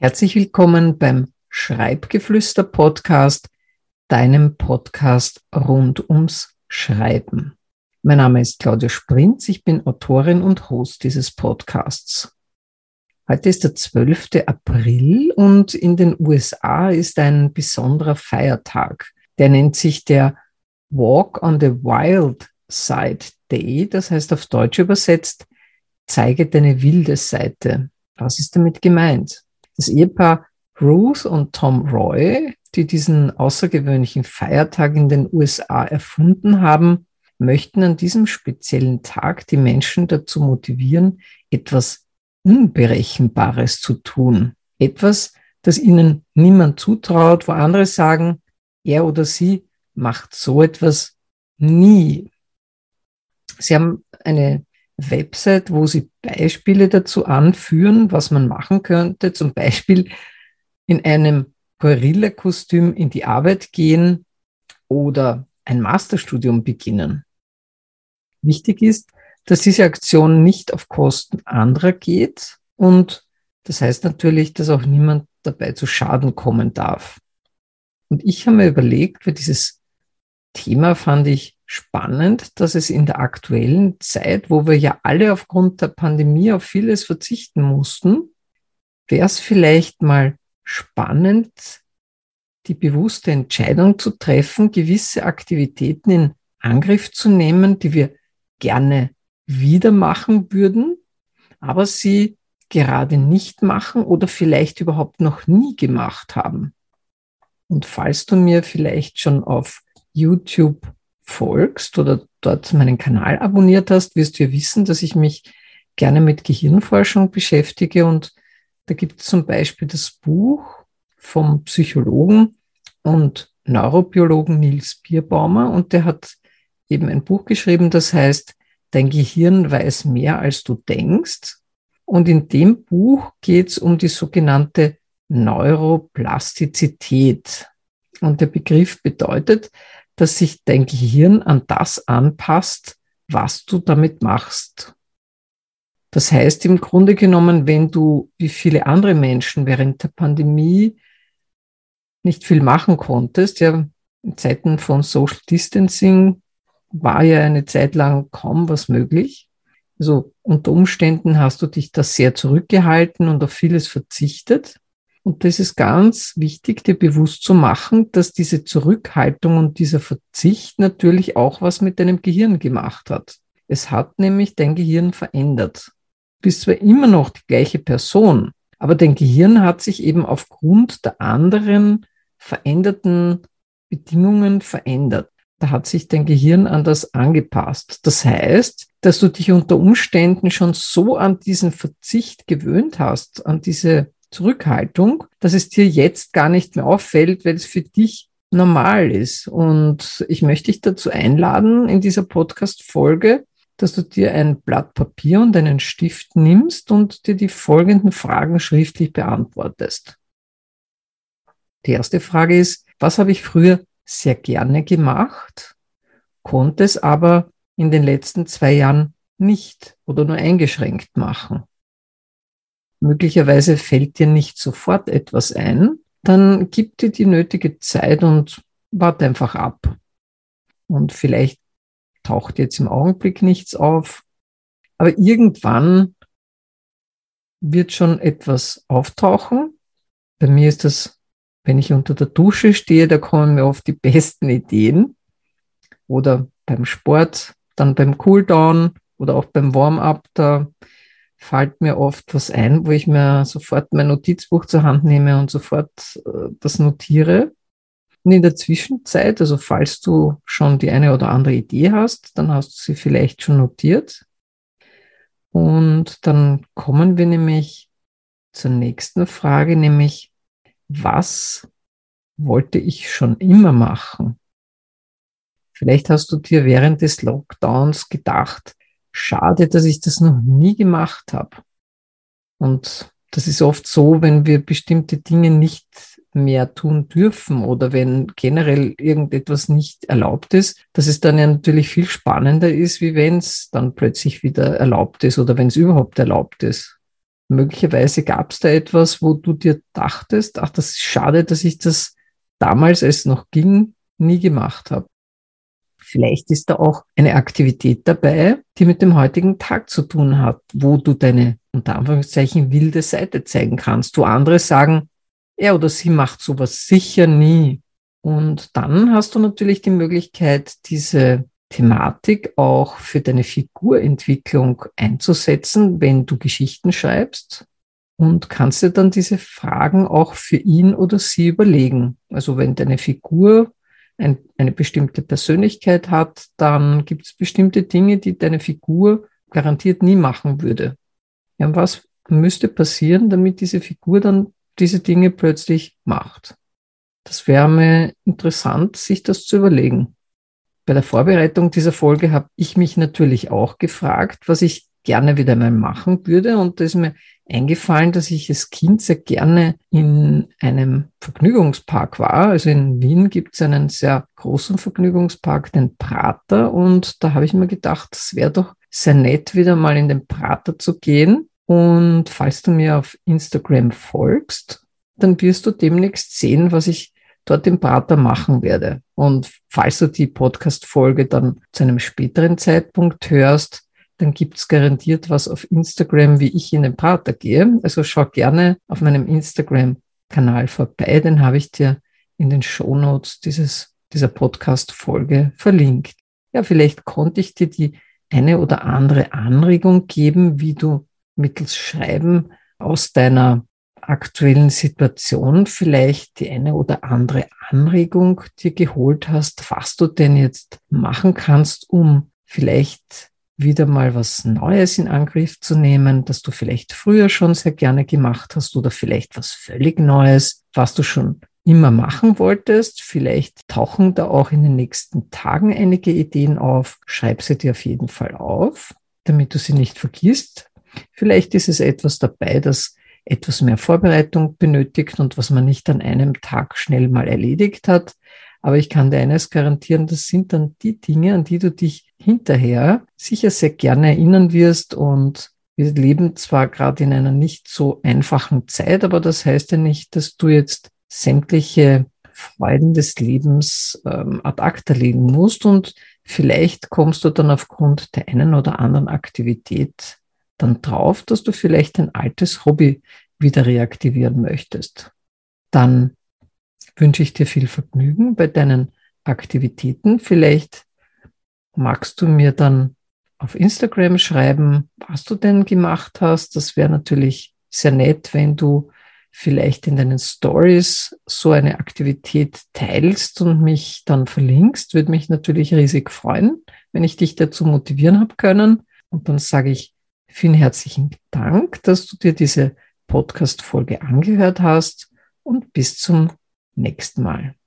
Herzlich willkommen beim Schreibgeflüster Podcast, deinem Podcast rund ums Schreiben. Mein Name ist Claudia Sprinz, ich bin Autorin und Host dieses Podcasts. Heute ist der 12. April und in den USA ist ein besonderer Feiertag. Der nennt sich der Walk on the Wild Side Day, das heißt auf Deutsch übersetzt, zeige deine wilde Seite. Was ist damit gemeint? Das Ehepaar Ruth und Tom Roy, die diesen außergewöhnlichen Feiertag in den USA erfunden haben, möchten an diesem speziellen Tag die Menschen dazu motivieren, etwas Unberechenbares zu tun. Etwas, das ihnen niemand zutraut, wo andere sagen, er oder sie macht so etwas nie. Sie haben eine Website, wo sie Beispiele dazu anführen, was man machen könnte. Zum Beispiel in einem Gorilla-Kostüm in die Arbeit gehen oder ein Masterstudium beginnen. Wichtig ist, dass diese Aktion nicht auf Kosten anderer geht und das heißt natürlich, dass auch niemand dabei zu Schaden kommen darf. Und ich habe mir überlegt, für dieses Thema fand ich spannend, dass es in der aktuellen Zeit, wo wir ja alle aufgrund der Pandemie auf vieles verzichten mussten, wäre es vielleicht mal spannend, die bewusste Entscheidung zu treffen, gewisse Aktivitäten in Angriff zu nehmen, die wir gerne wieder machen würden, aber sie gerade nicht machen oder vielleicht überhaupt noch nie gemacht haben. Und falls du mir vielleicht schon auf YouTube folgst oder dort meinen Kanal abonniert hast, wirst du ja wissen, dass ich mich gerne mit Gehirnforschung beschäftige. Und da gibt es zum Beispiel das Buch vom Psychologen und Neurobiologen Nils Bierbaumer. Und der hat eben ein Buch geschrieben, das heißt, Dein Gehirn weiß mehr, als du denkst. Und in dem Buch geht es um die sogenannte Neuroplastizität. Und der Begriff bedeutet, dass sich dein Gehirn an das anpasst, was du damit machst. Das heißt im Grunde genommen, wenn du wie viele andere Menschen während der Pandemie nicht viel machen konntest, ja, in Zeiten von Social Distancing war ja eine Zeit lang kaum was möglich. Also unter Umständen hast du dich da sehr zurückgehalten und auf vieles verzichtet. Und das ist ganz wichtig, dir bewusst zu machen, dass diese Zurückhaltung und dieser Verzicht natürlich auch was mit deinem Gehirn gemacht hat. Es hat nämlich dein Gehirn verändert. Du bist zwar immer noch die gleiche Person, aber dein Gehirn hat sich eben aufgrund der anderen veränderten Bedingungen verändert. Da hat sich dein Gehirn an das angepasst. Das heißt, dass du dich unter Umständen schon so an diesen Verzicht gewöhnt hast, an diese Zurückhaltung, dass es dir jetzt gar nicht mehr auffällt, weil es für dich normal ist. Und ich möchte dich dazu einladen, in dieser Podcast-Folge, dass du dir ein Blatt Papier und einen Stift nimmst und dir die folgenden Fragen schriftlich beantwortest. Die erste Frage ist, was habe ich früher sehr gerne gemacht, konnte es aber in den letzten zwei Jahren nicht oder nur eingeschränkt machen? Möglicherweise fällt dir nicht sofort etwas ein, dann gib dir die nötige Zeit und warte einfach ab. Und vielleicht taucht jetzt im Augenblick nichts auf, aber irgendwann wird schon etwas auftauchen. Bei mir ist das, wenn ich unter der Dusche stehe, da kommen mir oft die besten Ideen. Oder beim Sport, dann beim Cooldown oder auch beim Warm-up, da fällt mir oft was ein, wo ich mir sofort mein Notizbuch zur Hand nehme und sofort äh, das notiere. Und in der Zwischenzeit, also falls du schon die eine oder andere Idee hast, dann hast du sie vielleicht schon notiert. Und dann kommen wir nämlich zur nächsten Frage, nämlich, was wollte ich schon immer machen? Vielleicht hast du dir während des Lockdowns gedacht, schade, dass ich das noch nie gemacht habe. Und das ist oft so, wenn wir bestimmte Dinge nicht mehr tun dürfen oder wenn generell irgendetwas nicht erlaubt ist, dass es dann ja natürlich viel spannender ist, wie wenn es dann plötzlich wieder erlaubt ist oder wenn es überhaupt erlaubt ist. möglicherweise gab es da etwas, wo du dir dachtest, ach, das ist schade, dass ich das damals, als es noch ging, nie gemacht habe. Vielleicht ist da auch eine Aktivität dabei, die mit dem heutigen Tag zu tun hat, wo du deine unter Anführungszeichen wilde Seite zeigen kannst. Du andere sagen, er oder sie macht sowas sicher nie. Und dann hast du natürlich die Möglichkeit, diese Thematik auch für deine Figurentwicklung einzusetzen, wenn du Geschichten schreibst und kannst dir dann diese Fragen auch für ihn oder sie überlegen. Also wenn deine Figur ein, eine bestimmte Persönlichkeit hat, dann gibt es bestimmte Dinge, die deine Figur garantiert nie machen würde. Ja, was müsste passieren, damit diese Figur dann diese Dinge plötzlich macht? Das wäre mir interessant, sich das zu überlegen. Bei der Vorbereitung dieser Folge habe ich mich natürlich auch gefragt, was ich gerne wieder mal machen würde. Und da ist mir eingefallen, dass ich als Kind sehr gerne in einem Vergnügungspark war. Also in Wien gibt es einen sehr großen Vergnügungspark, den Prater. Und da habe ich mir gedacht, es wäre doch sehr nett, wieder mal in den Prater zu gehen. Und falls du mir auf Instagram folgst, dann wirst du demnächst sehen, was ich dort im Prater machen werde. Und falls du die Podcast-Folge dann zu einem späteren Zeitpunkt hörst, dann gibt's garantiert was auf Instagram, wie ich in den Prater gehe. Also schau gerne auf meinem Instagram-Kanal vorbei. Den habe ich dir in den Shownotes dieses, dieser Podcast-Folge verlinkt. Ja, vielleicht konnte ich dir die eine oder andere Anregung geben, wie du mittels Schreiben aus deiner aktuellen Situation vielleicht die eine oder andere Anregung dir geholt hast, was du denn jetzt machen kannst, um vielleicht wieder mal was Neues in Angriff zu nehmen, das du vielleicht früher schon sehr gerne gemacht hast oder vielleicht was völlig Neues, was du schon immer machen wolltest. Vielleicht tauchen da auch in den nächsten Tagen einige Ideen auf. Schreib sie dir auf jeden Fall auf, damit du sie nicht vergisst. Vielleicht ist es etwas dabei, das etwas mehr Vorbereitung benötigt und was man nicht an einem Tag schnell mal erledigt hat. Aber ich kann dir eines garantieren, das sind dann die Dinge, an die du dich hinterher sicher sehr gerne erinnern wirst. Und wir leben zwar gerade in einer nicht so einfachen Zeit, aber das heißt ja nicht, dass du jetzt sämtliche Freuden des Lebens ähm, ad acta legen musst und vielleicht kommst du dann aufgrund der einen oder anderen Aktivität dann drauf, dass du vielleicht ein altes Hobby wieder reaktivieren möchtest. Dann wünsche ich dir viel Vergnügen bei deinen Aktivitäten. Vielleicht magst du mir dann auf Instagram schreiben, was du denn gemacht hast. Das wäre natürlich sehr nett, wenn du vielleicht in deinen Stories so eine Aktivität teilst und mich dann verlinkst. Würde mich natürlich riesig freuen, wenn ich dich dazu motivieren habe können. Und dann sage ich Vielen herzlichen Dank, dass du dir diese Podcast-Folge angehört hast und bis zum nächsten Mal.